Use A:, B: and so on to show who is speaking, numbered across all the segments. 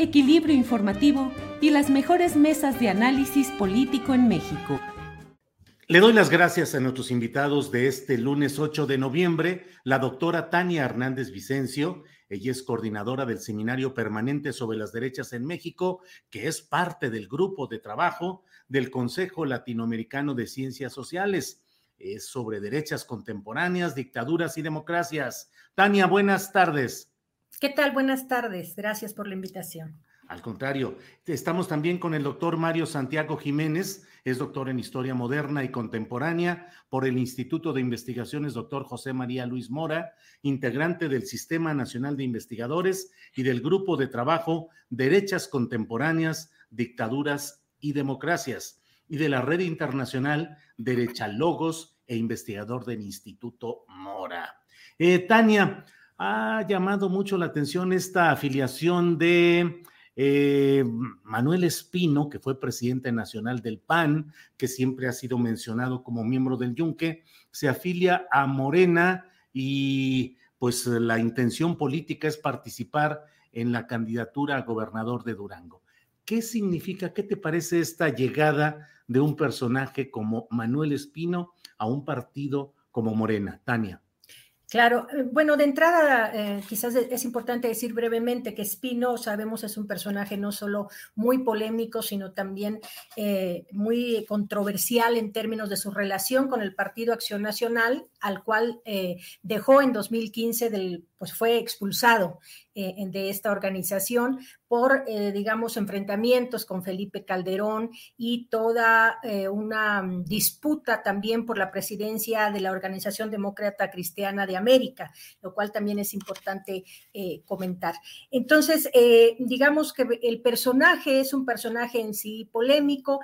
A: equilibrio informativo y las mejores mesas de análisis político en México.
B: Le doy las gracias a nuestros invitados de este lunes 8 de noviembre, la doctora Tania Hernández Vicencio. Ella es coordinadora del Seminario Permanente sobre las Derechas en México, que es parte del grupo de trabajo del Consejo Latinoamericano de Ciencias Sociales. Es sobre derechas contemporáneas, dictaduras y democracias. Tania, buenas tardes.
C: ¿Qué tal? Buenas tardes. Gracias por la invitación.
B: Al contrario, estamos también con el doctor Mario Santiago Jiménez, es doctor en Historia Moderna y Contemporánea por el Instituto de Investigaciones Doctor José María Luis Mora, integrante del Sistema Nacional de Investigadores y del Grupo de Trabajo Derechas Contemporáneas, Dictaduras y Democracias, y de la Red Internacional Derechalogos e investigador del Instituto Mora. Eh, Tania, ha llamado mucho la atención esta afiliación de eh, Manuel Espino, que fue presidente nacional del PAN, que siempre ha sido mencionado como miembro del Yunque, se afilia a Morena y pues la intención política es participar en la candidatura a gobernador de Durango. ¿Qué significa, qué te parece esta llegada de un personaje como Manuel Espino a un partido como Morena? Tania.
C: Claro, eh, bueno, de entrada eh, quizás es importante decir brevemente que Espino, sabemos, es un personaje no solo muy polémico, sino también eh, muy controversial en términos de su relación con el Partido Acción Nacional, al cual dejó en 2015 del pues fue expulsado eh, de esta organización por, eh, digamos, enfrentamientos con Felipe Calderón y toda eh, una mm, disputa también por la presidencia de la Organización Demócrata Cristiana de América, lo cual también es importante comentar. Entonces, digamos que el personaje es un personaje en sí polémico,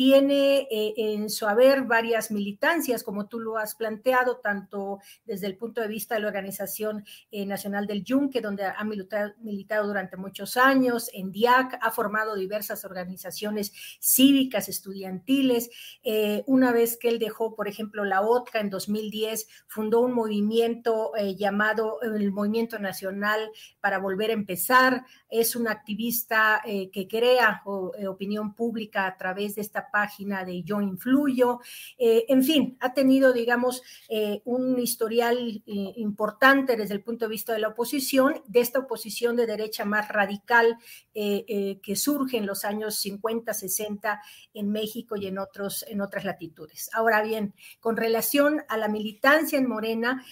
C: tiene eh, en su haber varias militancias, como tú lo has planteado, tanto desde el punto de vista de la Organización eh, Nacional del Yunque, donde ha militado, durante muchos años, en DIAC, ha formado diversas organizaciones cívicas, estudiantiles. Eh, una vez que él dejó, por ejemplo, la OTCA en 2010, fundó un movimiento llamado el Movimiento Nacional para Volver a Empezar. Es un activista que crea opinión pública a través de esta página de Yo Influyo. Eh, en fin, ha tenido, digamos, eh, un historial eh, importante desde el punto de vista de la oposición, de esta oposición de derecha más radical que surge en los años 50, 60 en México y en, otros, en otras latitudes. Ahora bien, con relación a la militancia en Morena,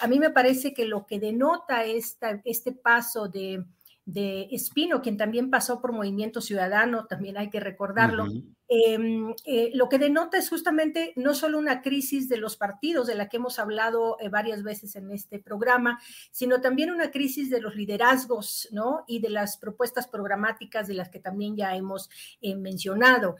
C: a mí me parece que lo que denota esta, este paso de de Espino, quien también pasó por Movimiento Ciudadano, también hay que recordarlo, eh, lo que denota es justamente no solo una crisis de los partidos, de la que hemos hablado eh, varias veces en este programa, sino también una crisis de los liderazgos, ¿no? Y de las propuestas programáticas de las que también ya hemos eh, mencionado.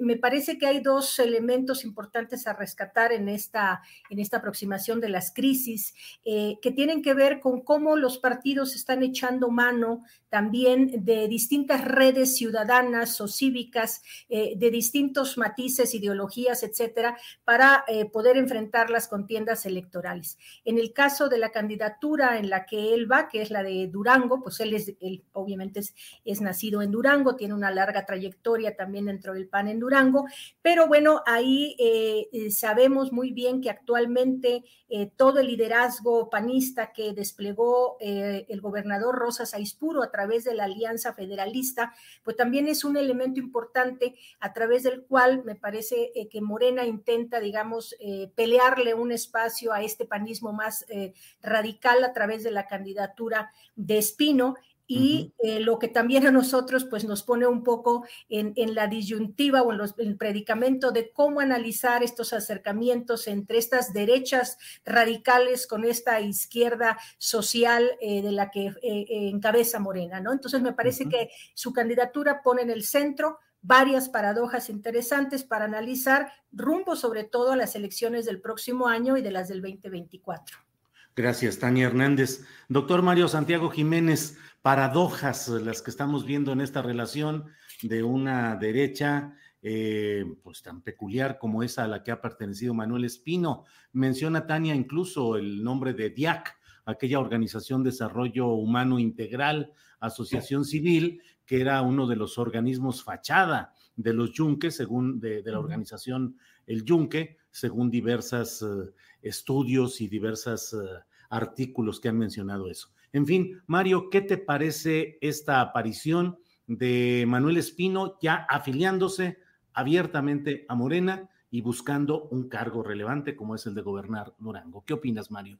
C: me parece que hay dos elementos importantes a rescatar en esta, en esta aproximación de las crisis, que tienen que ver con cómo los partidos están echando mano también de distintas redes ciudadanas o cívicas de distintos matices, ideologías, etcétera, para poder enfrentar las contiendas electorales. En el caso de la candidatura en la que él va, que es la de Durango, pues él es, él obviamente es, es nacido en Durango, tiene una larga trayectoria también dentro del PAN en Durango, pero bueno, ahí sabemos muy bien que actualmente todo el liderazgo panista que desplegó el gobernador Rosas Aispuro a través de la Alianza Federalista, pues también es un elemento importante a través del cual me parece eh, que Morena intenta, digamos, eh, pelearle un espacio a este panismo más eh, radical a través de la candidatura de Espino. Y eh, lo que también a nosotros pues nos pone un poco en, la disyuntiva o en, el predicamento de cómo analizar estos acercamientos entre estas derechas radicales con esta izquierda social eh, de la que eh, encabeza Morena, ¿no? Entonces me parece que su candidatura pone en el centro varias paradojas interesantes para analizar rumbo sobre todo a las elecciones del próximo año y de las del 2024.
B: Gracias, Tania Hernández. Doctor Mario Santiago Jiménez, paradojas las que estamos viendo en esta relación de una derecha eh, pues tan peculiar como esa a la que ha pertenecido Manuel Espino. Menciona Tania incluso el nombre de DIAC, aquella Organización de Desarrollo Humano Integral, Asociación Civil, que era uno de los organismos fachada de los Yunques, según de, la organización El Yunque, según diversos eh, estudios y diversos eh, artículos que han mencionado eso. En fin, Mario, ¿qué te parece esta aparición de Manuel Espino ya afiliándose abiertamente a Morena y buscando un cargo relevante como es el de gobernar Durango? ¿Qué opinas, Mario?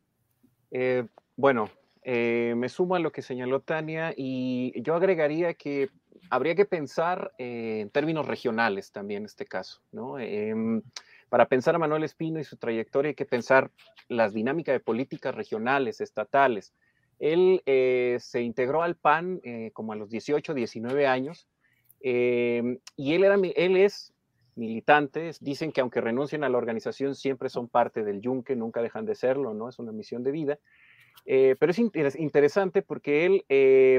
D: Eh, bueno, eh, me sumo a lo que señaló Tania y yo agregaría que habría que pensar en términos regionales también en este caso, ¿no? Em, para pensar a Manuel Espino y su trayectoria hay que pensar las dinámicas de políticas regionales, estatales. Él eh, se integró al PAN eh, como a los 18, 19 años em, y él, era, él es militante. Dicen que aunque renuncien a la organización siempre son parte del yunque, nunca dejan de serlo, ¿no? Es una misión de vida. Eh, pero es interesante porque él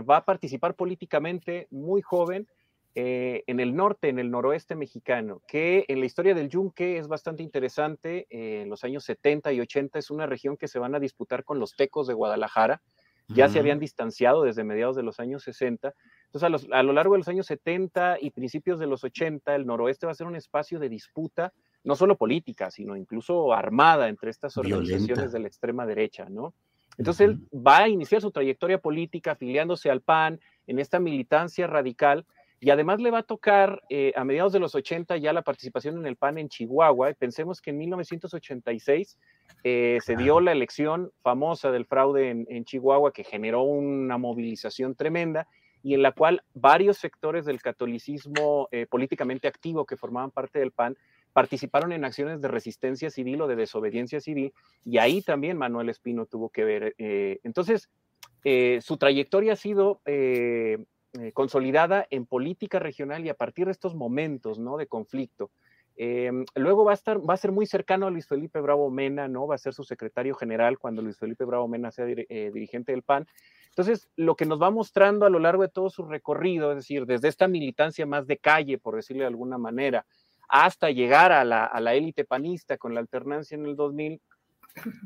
D: va a participar políticamente muy joven en el norte, en el noroeste mexicano, que en la historia del yunque es bastante interesante. en los años 70 y 80 es una región que se van a disputar con los tecos de Guadalajara ya se habían distanciado desde mediados de los años 60. Entonces, a, lo largo de los años 70 y principios de los 80, el noroeste va a ser un espacio de disputa, no solo política, sino incluso armada entre estas organizaciones de la extrema derecha, ¿no? Entonces, él va a iniciar su trayectoria política afiliándose al PAN en esta militancia radical y además le va a tocar eh, a mediados de los 80 ya la participación en el PAN en Chihuahua. Y pensemos que en 1986 eh, se dio la elección famosa del fraude en, Chihuahua que generó una movilización tremenda y en la cual varios sectores del catolicismo eh, políticamente activo que formaban parte del PAN participaron en acciones de resistencia civil o de desobediencia civil y ahí también Manuel Espino tuvo que ver. entonces, su trayectoria ha sido eh, consolidada en política regional y a partir de estos momentos ¿no? de conflicto. Em, luego va a, estar, va a ser muy cercano a Luis Felipe Bravo Mena, ¿no? Va a ser su secretario general cuando Luis Felipe Bravo Mena sea eh, dirigente del PAN. Entonces, lo que nos va mostrando a lo largo de todo su recorrido, es decir, desde esta militancia más de calle, por decirlo de alguna manera, hasta llegar a la élite panista con la alternancia en el 2000,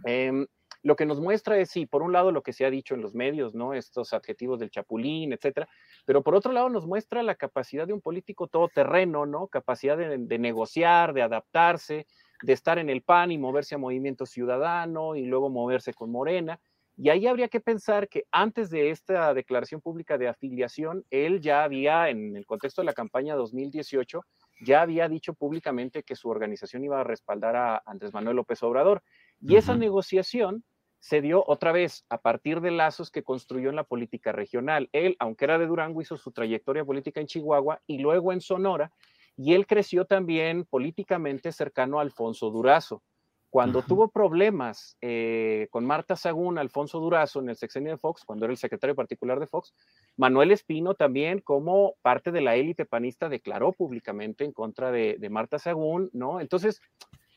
D: eh, lo que nos muestra es, sí, por un lado lo que se ha dicho en los medios, ¿no? Estos adjetivos del chapulín, etcétera, pero por otro lado nos muestra la capacidad de un político todoterreno, ¿no? Capacidad de, negociar, de adaptarse, de estar en el PAN y moverse a Movimiento Ciudadano y luego moverse con Morena. Y ahí habría que pensar que antes de esta declaración pública de afiliación, él ya había, en el contexto de la campaña 2018, ya había dicho públicamente que su organización iba a respaldar a Andrés Manuel López Obrador. Y esa negociación se dio otra vez a partir de lazos que construyó en la política regional. Él, aunque era de Durango, hizo su trayectoria política en Chihuahua y luego en Sonora, y él creció también políticamente cercano a Alfonso Durazo. Cuando tuvo problemas eh, con Marta Sagún, Alfonso Durazo en el sexenio de Fox, cuando era el secretario particular de Fox, Manuel Espino también, como parte de la élite panista, declaró públicamente en contra de, de Marta Sagún, ¿no? Entonces,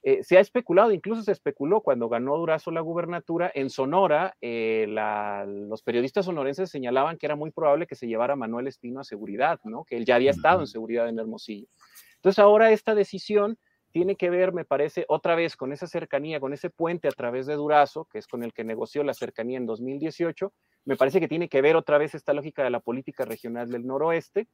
D: eh, se ha especulado, incluso se especuló cuando ganó Durazo la gubernatura en Sonora, eh, los periodistas sonorenses señalaban que era muy probable que se llevara Manuel Espino a seguridad, ¿no? que él ya había estado en seguridad en Hermosillo. Entonces ahora esta decisión tiene que ver, me parece, otra vez con esa cercanía, con ese puente a través de Durazo, que es con el que negoció la cercanía en 2018, me parece que tiene que ver otra vez esta lógica de la política regional del noroeste,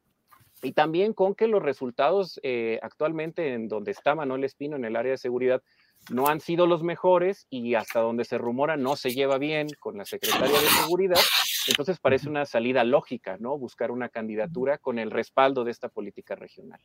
D: y también con que los resultados eh, actualmente en donde está Manuel Espino en el área de seguridad no han sido los mejores y hasta donde se rumora no se lleva bien con la secretaria de seguridad, entonces parece una salida lógica, ¿no? Buscar una candidatura con el respaldo de esta política regional.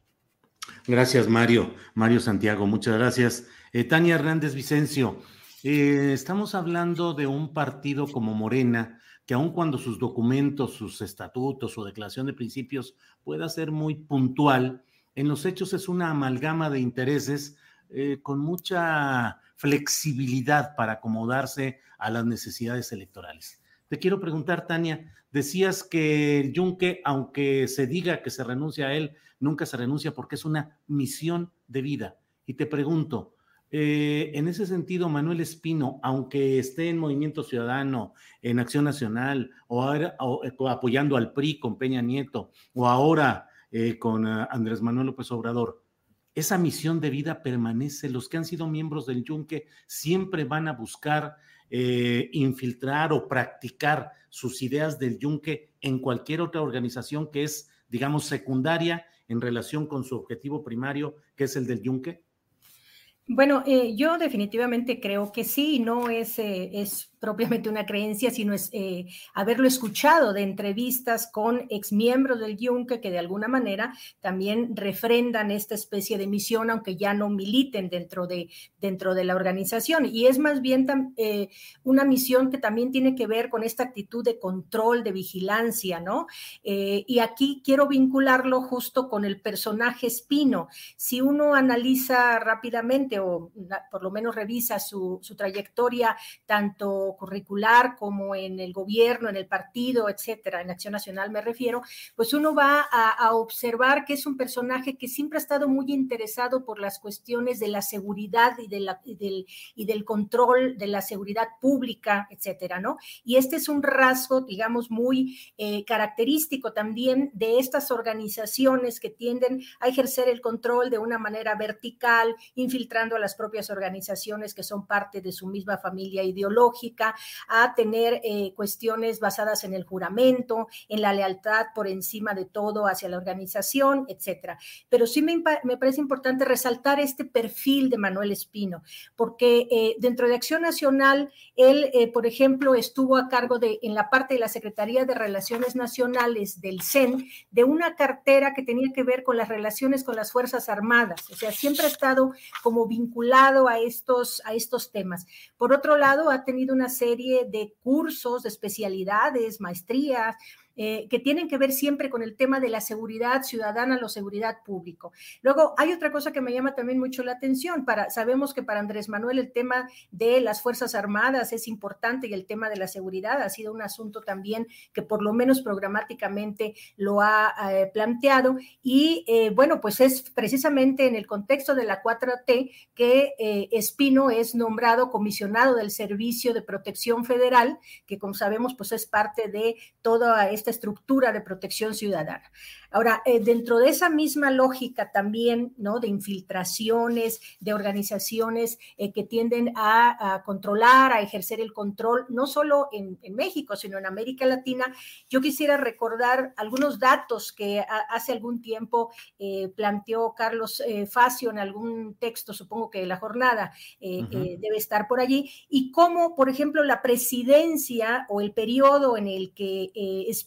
B: Gracias, Mario. Mario Santiago, muchas gracias. Eh, Tania Hernández Vicencio, eh, estamos hablando de un partido como Morena, que aun cuando sus documentos, sus estatutos, su declaración de principios pueda ser muy puntual, en los hechos es una amalgama de intereses eh, con mucha flexibilidad para acomodarse a las necesidades electorales. Te quiero preguntar, Tania, decías que el Yunque, aunque se diga que se renuncia a él, nunca se renuncia porque es una misión de vida. Y te pregunto, eh, en ese sentido, Manuel Espino, aunque esté en Movimiento Ciudadano, en Acción Nacional, o, eh, apoyando al PRI con Peña Nieto, o ahora eh, con Andrés Manuel López Obrador, esa misión de vida permanece. Los que han sido miembros del Yunque siempre van a buscar infiltrar o practicar sus ideas del Yunque en cualquier otra organización que es, digamos, secundaria en relación con su objetivo primario, que es el del yunque?
C: Bueno, eh, yo definitivamente creo que sí, no es, eh, es propiamente una creencia, sino es eh, haberlo escuchado de entrevistas con exmiembros del Yunque que de alguna manera también refrendan esta especie de misión, aunque ya no militen dentro de, dentro de la organización. Y es más bien eh, una misión que también tiene que ver con esta actitud de control, de vigilancia, ¿no? Eh, y aquí quiero vincularlo justo con el personaje Espino. Si uno analiza rápidamente o por lo menos revisa su, su trayectoria, tanto curricular como en el gobierno, en el partido, etcétera, en Acción Nacional me refiero, pues uno va a, observar que es un personaje que siempre ha estado muy interesado por las cuestiones de la seguridad y, de la, del, y del control de la seguridad pública, etcétera, ¿no? Y este es un rasgo, digamos, muy eh, característico también de estas organizaciones que tienden a ejercer el control de una manera vertical, infiltrando a las propias organizaciones que son parte de su misma familia ideológica a tener eh, cuestiones basadas en el juramento, en la lealtad por encima de todo hacia la organización, etcétera. Pero sí me, parece importante resaltar este perfil de Manuel Espino, porque eh, dentro de Acción Nacional, él, eh, por ejemplo, estuvo a cargo de, en la parte de la Secretaría de Relaciones Nacionales del CEN, de una cartera que tenía que ver con las relaciones con las Fuerzas Armadas. O sea, siempre ha estado como vinculado a estos, a estos temas. Por otro lado, ha tenido una serie de cursos, de especialidades, maestrías, eh, que tienen que ver siempre con el tema de la seguridad ciudadana, la seguridad público. Luego, hay otra cosa que me llama también mucho la atención. Para, sabemos que para Andrés Manuel el tema de las Fuerzas Armadas es importante y el tema de la seguridad ha sido un asunto también que por lo menos programáticamente lo ha eh, planteado. Y eh, bueno, pues es precisamente en el contexto de la 4T que Espino es nombrado comisionado del Servicio de Protección Federal, que como sabemos, pues es parte de toda esta esta estructura de protección ciudadana. Ahora, eh, dentro de esa misma lógica también, ¿no? De infiltraciones, de organizaciones eh, que tienden a, controlar, a ejercer el control, no solo en, México, sino en América Latina, yo quisiera recordar algunos datos que hace algún tiempo eh, planteó Carlos Facio en algún texto, supongo que la jornada debe estar por allí, y cómo, por ejemplo, la presidencia o el periodo en el que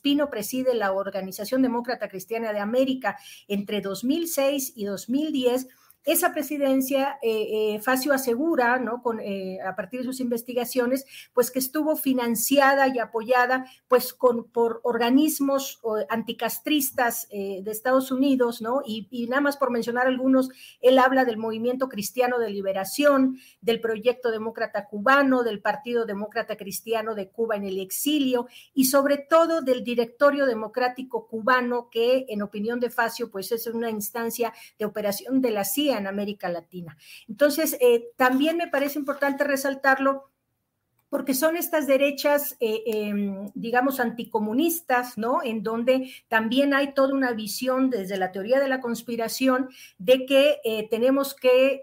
C: Espino preside la Organización Demócrata Cristiana, de América entre 2006 y 2010 esa presidencia, eh, eh, Facio asegura, ¿no? Con, eh, a partir de sus investigaciones, pues que estuvo financiada y apoyada, pues con, por organismos anticastristas de Estados Unidos, ¿no? Y, y, nada más por mencionar algunos, él habla del Movimiento Cristiano de Liberación, del Proyecto Demócrata Cubano, del Partido Demócrata Cristiano de Cuba en el exilio y sobre todo del Directorio Democrático Cubano, que en opinión de Facio, pues es una instancia de operación de la CIA en América Latina. Entonces, eh, también me parece importante resaltarlo porque son estas derechas, eh, em, digamos, anticomunistas, ¿no? En donde también hay toda una visión desde la teoría de la conspiración de que eh, tenemos que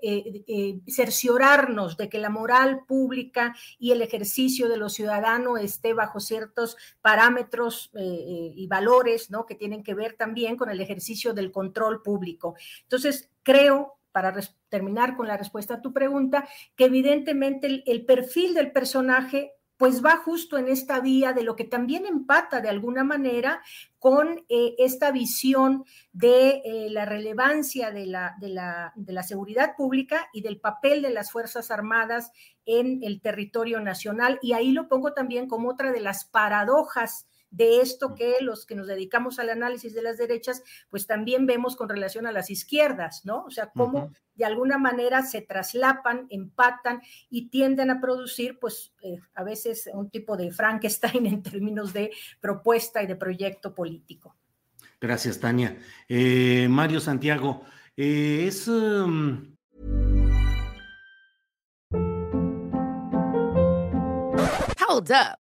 C: cerciorarnos de que la moral pública y el ejercicio de los ciudadanos esté bajo ciertos parámetros y valores, ¿no? Que tienen que ver también con el ejercicio del control público. Entonces, creo para terminar con la respuesta a tu pregunta, que evidentemente el, perfil del personaje pues va justo en esta vía de lo que también empata de alguna manera con eh, esta visión de eh, la relevancia de la, de, la, de la, seguridad pública y del papel de las Fuerzas Armadas en el territorio nacional. Y ahí lo pongo también como otra de las paradojas de esto que los que nos dedicamos al análisis de las derechas, pues también vemos con relación a las izquierdas, ¿no? O sea, cómo de alguna manera se traslapan, empatan y tienden a producir, pues eh, a veces un tipo de Frankenstein en términos de propuesta y de proyecto político.
B: Gracias, Tania. Eh, Mario Santiago, eh, es... Um,
E: Hold up.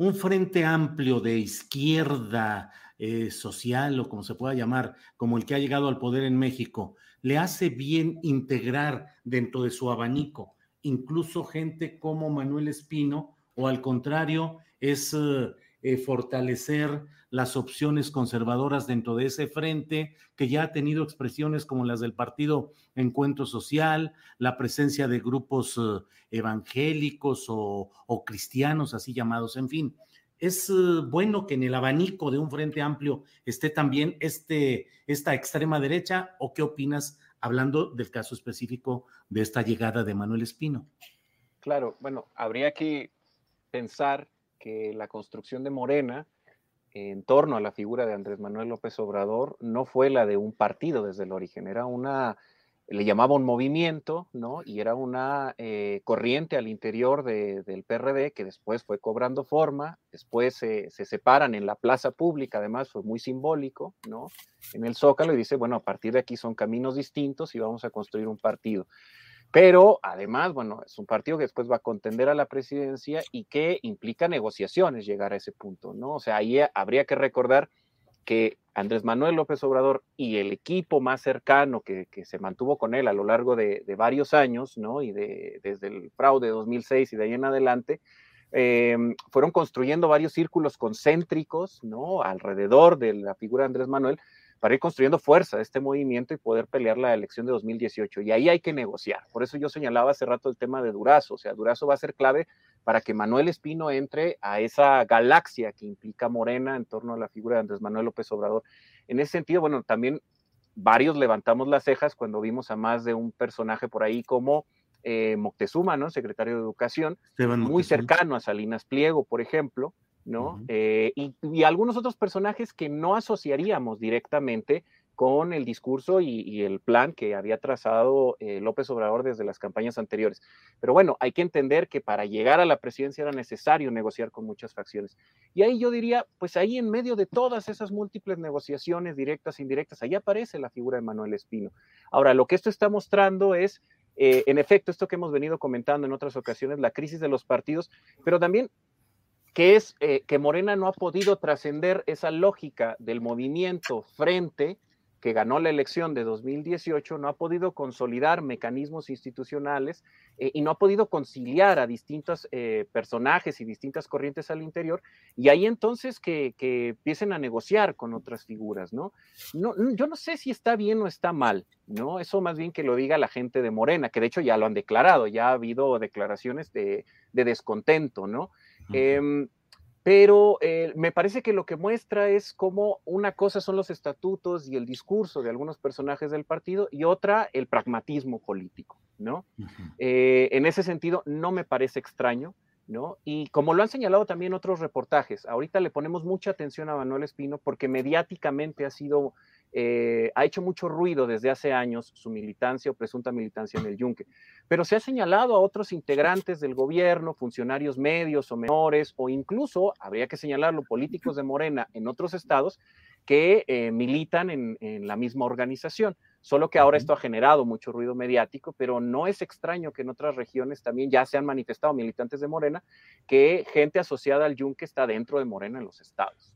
B: un frente amplio de izquierda eh, social o como se pueda llamar, como el que ha llegado al poder en México, le hace bien integrar dentro de su abanico incluso gente como Manuel Espino o al contrario es eh, fortalecer las opciones conservadoras dentro de ese frente, que ya ha tenido expresiones como las del Partido Encuentro Social, la presencia de grupos eh, evangélicos o, cristianos, así llamados, en fin. Es eh, bueno que en el abanico de un frente amplio esté también este, esta extrema derecha, o qué opinas hablando del caso específico de esta llegada de Manuel Espino?
D: Claro, bueno, habría que pensar que la construcción de Morena en torno a la figura de Andrés Manuel López Obrador no fue la de un partido desde el origen, era una, le llamaba un movimiento, ¿no? Y era una eh, corriente al interior del PRD que después fue cobrando forma, después se, se, separan en la plaza pública, además fue muy simbólico, ¿no? En el Zócalo y dice, bueno, a partir de aquí son caminos distintos y vamos a construir un partido. Pero además, bueno, es un partido que después va a contender a la presidencia y que implica negociaciones llegar a ese punto, ¿no? O sea, ahí habría que recordar que Andrés Manuel López Obrador y el equipo más cercano que, se mantuvo con él a lo largo de, varios años, ¿no? Y de, desde el fraude de 2006 y de ahí en adelante, em, fueron construyendo varios círculos concéntricos, ¿no? Alrededor de la figura de Andrés Manuel, para ir construyendo fuerza de este movimiento y poder pelear la elección de 2018. Y ahí hay que negociar. Por eso yo señalaba hace rato el tema de Durazo. O sea, Durazo va a ser clave para que Manuel Espino entre a esa galaxia que implica Morena en torno a la figura de Andrés Manuel López Obrador. En ese sentido, bueno, también varios levantamos las cejas cuando vimos a más de un personaje por ahí como eh, Moctezuma, ¿no? Secretario de Educación, muy cercano a Salinas Pliego, por ejemplo, ¿no? Eh, y, algunos otros personajes que no asociaríamos directamente con el discurso y, el plan que había trazado eh, López Obrador desde las campañas anteriores. Pero bueno, hay que entender que para llegar a la presidencia era necesario negociar con muchas facciones. Y ahí yo diría, pues ahí en medio de todas esas múltiples negociaciones directas e indirectas, ahí aparece la figura de Manuel Espino. Ahora, lo que esto está mostrando es eh, en efecto, esto que hemos venido comentando en otras ocasiones, la crisis de los partidos, pero también que es eh, que Morena no ha podido trascender esa lógica del movimiento frente que ganó la elección de 2018 no ha podido consolidar mecanismos institucionales eh, y no ha podido conciliar a distintos eh, personajes y distintas corrientes al interior, y ahí entonces que, empiecen a negociar con otras figuras, ¿no? ¿no? Yo no sé si está bien o está mal, ¿no? Eso más bien que lo diga la gente de Morena, que de hecho ya lo han declarado, ya ha habido declaraciones de, descontento, ¿no? Pero eh, me parece que lo que muestra es cómo una cosa son los estatutos y el discurso de algunos personajes del partido y otra el pragmatismo político, ¿no? Eh, en ese sentido, no me parece extraño, ¿no? Y como lo han señalado también otros reportajes, ahorita le ponemos mucha atención a Manuel Espino porque mediáticamente ha sido eh, ha hecho mucho ruido desde hace años su militancia o presunta militancia en el Yunque, pero se ha señalado a otros integrantes del gobierno, funcionarios medios o menores, o incluso, habría que señalarlo, políticos de Morena en otros estados que eh, militan en, la misma organización. Solo que ahora esto ha generado mucho ruido mediático, pero no es extraño que en otras regiones también ya se han manifestado militantes de Morena que gente asociada al Yunque está dentro de Morena en los estados.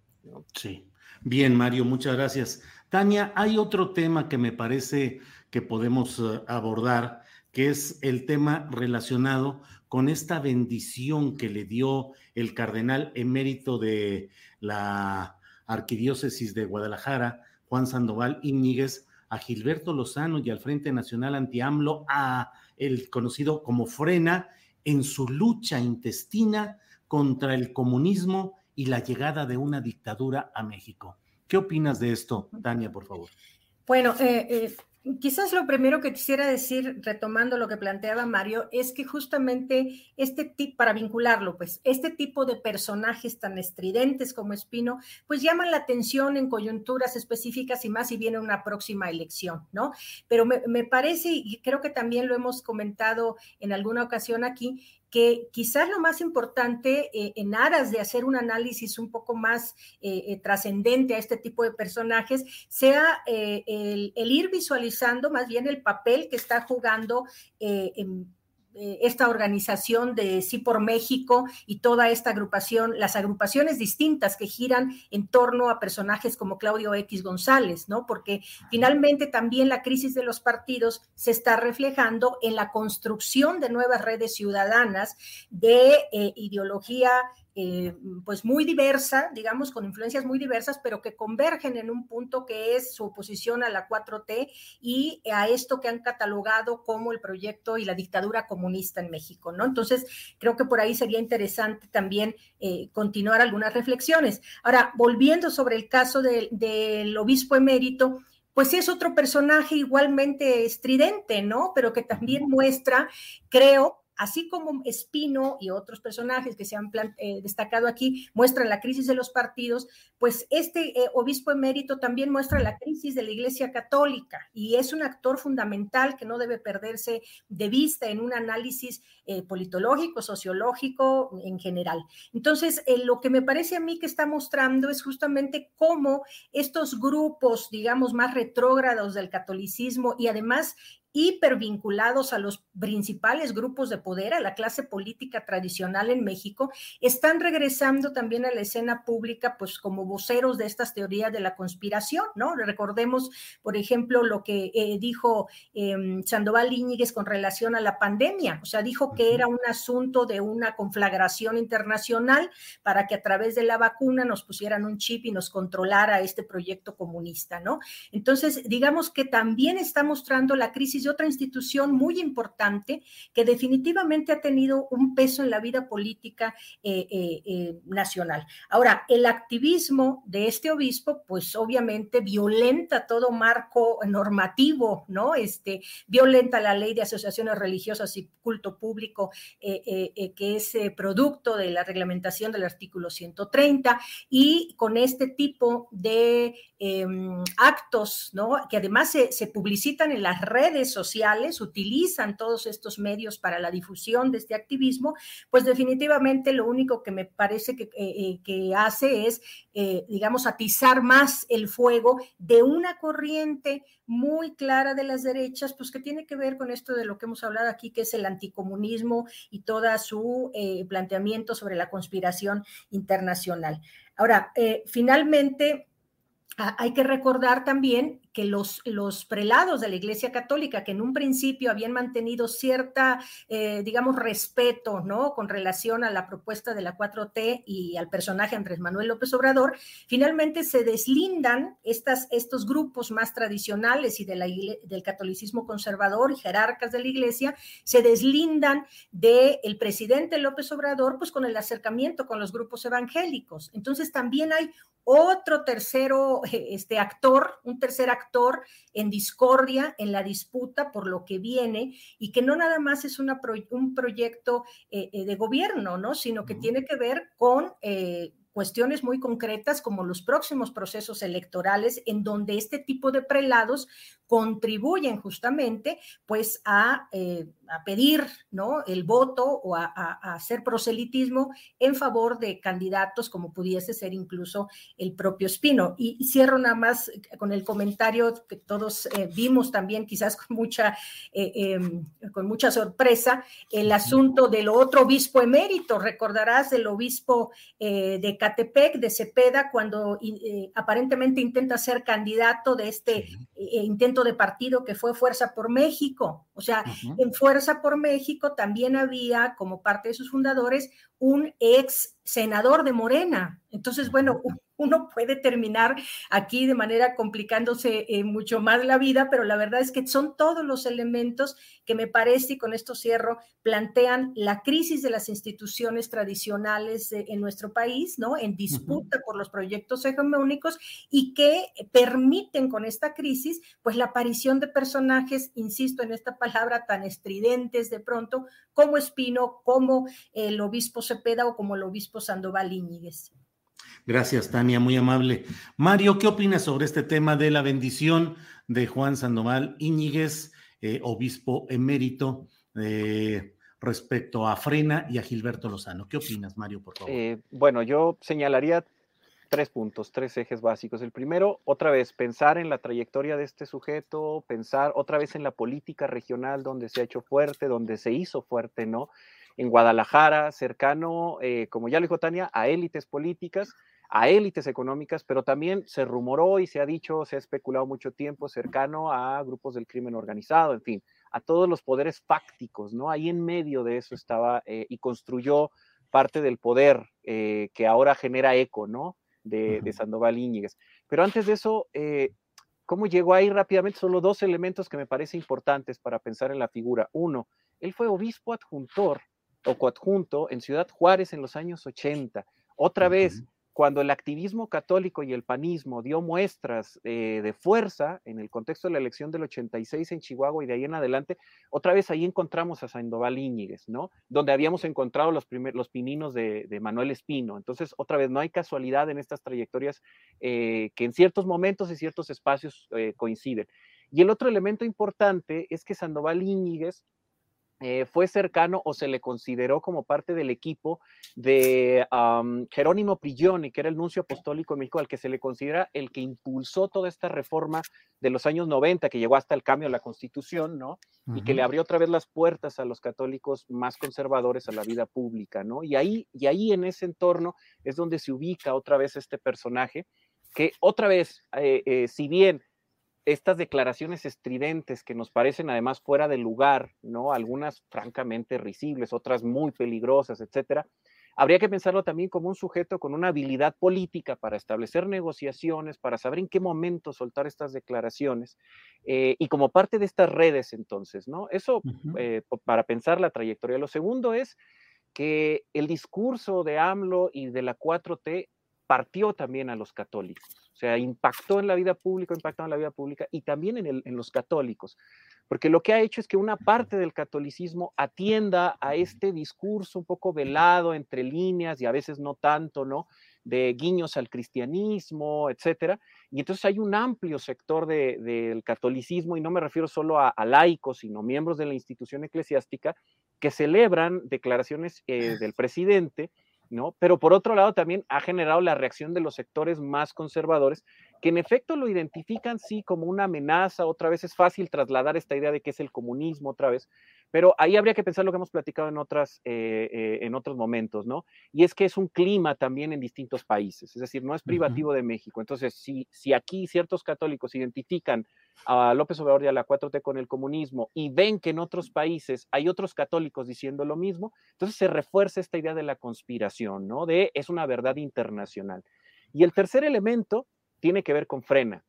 B: Sí. Bien, Mario, muchas gracias. Tania, hay otro tema que me parece que podemos eh, abordar, que es el tema relacionado con esta bendición que le dio el cardenal emérito de la Arquidiócesis de Guadalajara, Juan Sandoval Íñiguez, a Gilberto Lozano y al Frente Nacional Anti-AMLO, a el conocido como Frena, en su lucha intestina contra el comunismo y la llegada de una dictadura a México. ¿Qué opinas de esto, Tania, por favor?
C: Bueno, eh, eh, quizás lo primero que quisiera decir, retomando lo que planteaba Mario, es que justamente este tipo, para vincularlo, pues, este tipo de personajes tan estridentes como Espino, pues llaman la atención en coyunturas específicas y más si viene una próxima elección, ¿no? Pero me, me parece, y creo que también lo hemos comentado en alguna ocasión aquí, que quizás lo más importante eh, en aras de hacer un análisis un poco más eh, eh, trascendente a este tipo de personajes sea el, el, ir visualizando más bien el papel que está jugando en eh, esta organización de Sí por México y toda esta agrupación, las agrupaciones distintas que giran en torno a personajes como Claudio X González, ¿no? Porque finalmente también la crisis de los partidos se está reflejando en la construcción de nuevas redes ciudadanas de eh, ideología eh, pues muy diversa, digamos, con influencias muy diversas, pero que convergen en un punto que es su oposición a la 4T y a esto que han catalogado como el proyecto y la dictadura comunista en México, ¿no? Entonces, creo que por ahí sería interesante también eh, continuar algunas reflexiones. Ahora, volviendo sobre el caso del obispo emérito, pues es otro personaje igualmente estridente, ¿no? Pero que también muestra, creo, así como Espino y otros personajes que se han eh, destacado aquí muestran la crisis de los partidos, pues este eh, obispo emérito también muestra la crisis de la Iglesia Católica y es un actor fundamental que no debe perderse de vista en un análisis eh, politológico, sociológico en general. Entonces, lo que me parece a mí que está mostrando es justamente cómo estos grupos, digamos, más retrógrados del catolicismo y además hipervinculados a los principales grupos de poder, a la clase política tradicional en México, están regresando también a la escena pública, pues como voceros de estas teorías de la conspiración, ¿no? Recordemos, por ejemplo, lo que eh, dijo em, Sandoval Íñiguez con relación a la pandemia, o sea, dijo que era un asunto de una conflagración internacional para que a través de la vacuna nos pusieran un chip y nos controlara este proyecto comunista, ¿no? Entonces, digamos que también está mostrando la crisis otra institución muy importante que definitivamente ha tenido un peso en la vida política eh, eh, eh, nacional. Ahora, el activismo de este obispo, pues obviamente violenta todo marco normativo, ¿no? Este, violenta la ley de asociaciones religiosas y culto público, que es producto de la reglamentación del artículo 130, y con este tipo de em, actos, ¿no? Que además se, se publicitan en las redes sociales utilizan todos estos medios para la difusión de este activismo, pues definitivamente lo único que me parece que, eh, eh, hace es, eh, digamos, atizar más el fuego de una corriente muy clara de las derechas, pues que tiene que ver con esto de lo que hemos hablado aquí, que es el anticomunismo y toda su planteamiento sobre la conspiración internacional. Ahora, finalmente, hay que recordar también que los, los, prelados de la Iglesia Católica, que en un principio habían mantenido cierta, eh, digamos, respeto, ¿no? Con relación a la propuesta de la 4T y al personaje Andrés Manuel López Obrador, finalmente se deslindan estas, estos grupos más tradicionales y de del catolicismo conservador y jerarcas de la Iglesia, se deslindan del presidente López Obrador, pues con el acercamiento con los grupos evangélicos. Entonces también hay otro tercero este actor, un tercer actor en discordia, en la disputa por lo que viene y que no nada más es una un proyecto eh, eh, de gobierno, ¿no? Sino que tiene que ver con eh, cuestiones muy concretas como los próximos procesos electorales en donde este tipo de prelados contribuyen justamente pues a, eh, a pedir ¿no? el voto o a, hacer proselitismo en favor de candidatos como pudiese ser incluso el propio Espino. Y, cierro nada más con el comentario que todos eh, vimos también quizás con mucha, eh, em, con mucha sorpresa, el asunto del otro obispo emérito, recordarás el obispo de Catepec, de Cepeda, cuando aparentemente intenta ser candidato de este intento de partido que fue Fuerza por México. O sea, en Fuerza por México también había como parte de sus fundadores un ex senador de Morena. Entonces, bueno, uno puede terminar aquí de manera complicándose eh, mucho más la vida, pero la verdad es que son todos los elementos que me parece, y con esto cierro, plantean la crisis de las instituciones tradicionales en nuestro país, ¿no? En disputa por los proyectos hegemónicos y que permiten con esta crisis, pues la aparición de personajes, insisto en esta palabra, tan estridentes de pronto, como Espino, como el obispo Cepeda o como el obispo Sandoval Íñiguez.
B: Gracias, Tania, muy amable. Mario, ¿qué opinas sobre este tema de la bendición de Juan Sandoval Íñiguez, eh, obispo emérito, eh, respecto a Frena y a Gilberto Lozano? ¿Qué opinas, Mario, por favor?
D: Eh, bueno, yo señalaría tres puntos, tres ejes básicos. El primero, otra vez, pensar en la trayectoria de este sujeto, pensar otra vez en la política regional donde se ha hecho fuerte, donde se hizo fuerte, ¿no? En Guadalajara, cercano, como ya lo dijo Tania, a élites políticas a élites económicas, pero también se rumoró y se ha dicho, se ha especulado mucho tiempo cercano a grupos del crimen organizado, en fin, a todos los poderes fácticos, ¿no? Ahí en medio de eso estaba eh, y construyó parte del poder eh, que ahora genera eco, ¿no? De, Sandoval Íñiguez. Pero antes de eso, eh, ¿cómo llegó ahí rápidamente? Solo dos elementos que me parecen importantes para pensar en la figura. Uno, él fue obispo adjuntor o coadjunto en Ciudad Juárez en los años 80. Otra vez, cuando el activismo católico y el panismo dio muestras eh, de fuerza en el contexto de la elección del 86 en Chihuahua y de ahí en adelante, otra vez ahí encontramos a Sandoval Íñiguez, ¿no? Donde habíamos encontrado los, los pininos de, Manuel Espino. Entonces, otra vez, no hay casualidad en estas trayectorias eh, que en ciertos momentos y ciertos espacios eh, coinciden. Y el otro elemento importante es que Sandoval Íñiguez eh, fue cercano o se le consideró como parte del equipo de Jerónimo Prigioni, que era el nuncio apostólico en México, al que se le considera el que impulsó toda esta reforma de los años 90, que llegó hasta el cambio de la constitución, ¿no? Y que le abrió otra vez las puertas a los católicos más conservadores a la vida pública, ¿no? Y ahí, y ahí en ese entorno es donde se ubica otra vez este personaje, que otra vez, eh, eh, si bien estas declaraciones estridentes que nos parecen además fuera de lugar, ¿no? Algunas francamente risibles, otras muy peligrosas, etcétera. Habría que pensarlo también como un sujeto con una habilidad política para establecer negociaciones, para saber en qué momento soltar estas declaraciones eh, y como parte de estas redes entonces, ¿no? Eso eh, para pensar la trayectoria. Lo segundo es que el discurso de AMLO y de la 4T partió también a los católicos. O sea, impactó en la vida pública, impactó en la vida pública y también en, en los católicos. Porque lo que ha hecho es que una parte del catolicismo atienda a este discurso un poco velado entre líneas y a veces no tanto, ¿no? De guiños al cristianismo, etcétera. Y entonces hay un amplio sector del catolicismo, y no me refiero solo a, laicos, sino miembros de la institución eclesiástica, que celebran declaraciones eh, del presidente Pero por otro lado también ha generado la reacción de los sectores más conservadores, que en efecto lo identifican sí como una amenaza, otra vez es fácil trasladar esta idea de que es el comunismo otra vez, Pero ahí habría que pensar lo que hemos platicado en, otras, eh, eh, en otros momentos, ¿no? Y es que es un clima también en distintos países, es decir, no es privativo de México. Entonces, si, si aquí ciertos católicos identifican a López Obrador y a la 4T con el comunismo y ven que en otros países hay otros católicos diciendo lo mismo, entonces se refuerza esta idea de la conspiración, ¿no? De es una verdad internacional. Y el tercer elemento tiene que ver con Frena.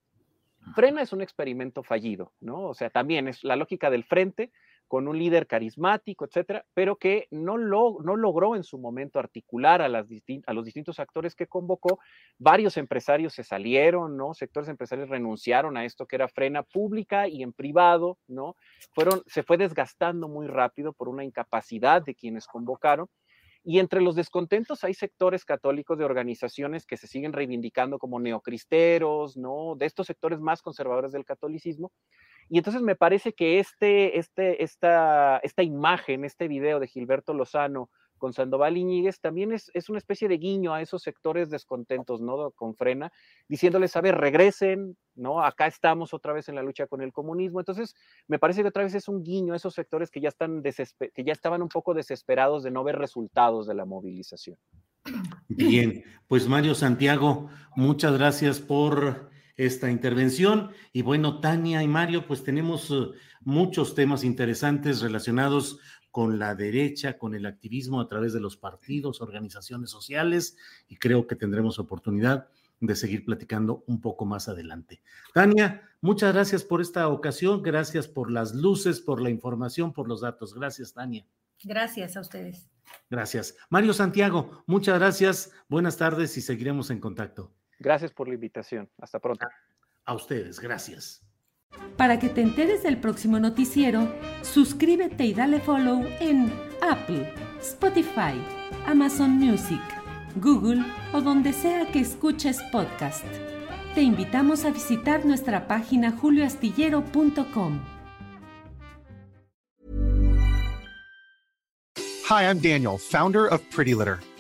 D: Frena es un experimento fallido, ¿no? O sea, también es la lógica del frente, con un líder carismático, etcétera, pero que no, lo, no logró en su momento articular a, los distintos actores que convocó. Varios empresarios se salieron, ¿no? Sectores empresarios renunciaron a esto que era frena pública y en privado, ¿no? Fueron, se fue desgastando muy rápido por una incapacidad de quienes convocaron. Y entre los descontentos hay sectores católicos de organizaciones que se siguen reivindicando como neocristeros, ¿no? De estos sectores más conservadores del catolicismo, y entonces me parece que este, este, esta, esta imagen, este video de Gilberto Lozano con Sandoval Iñiguez también es, es, una especie de guiño a esos sectores descontentos, ¿no? Con Frena, diciéndoles, a ver, regresen, ¿no? Acá estamos otra vez en la lucha con el comunismo. Entonces, me parece que otra vez es un guiño a esos sectores que ya, están que ya estaban un poco desesperados de no ver resultados de la movilización.
B: Bien, pues Mario Santiago, muchas gracias por esta intervención. Y bueno, Tania y Mario, pues tenemos eh, muchos temas interesantes relacionados con la derecha, con el activismo a través de los partidos, organizaciones sociales, y creo que tendremos oportunidad de seguir platicando un poco más adelante. Tania, muchas gracias por esta ocasión, gracias por las luces, por la información, por los datos. Gracias, Tania.
C: Gracias a ustedes.
B: Gracias. Mario Santiago, muchas gracias, buenas tardes y seguiremos en contacto.
D: Gracias por la invitación. Hasta pronto.
B: A ustedes, gracias.
A: Para que te enteres del próximo noticiero, suscríbete y dale follow en Apple, Spotify, Amazon Music, Google o donde sea que escuches podcast. Te invitamos a visitar nuestra página julioastillero.com.
F: Hi, I'm Daniel, founder of Pretty Litter.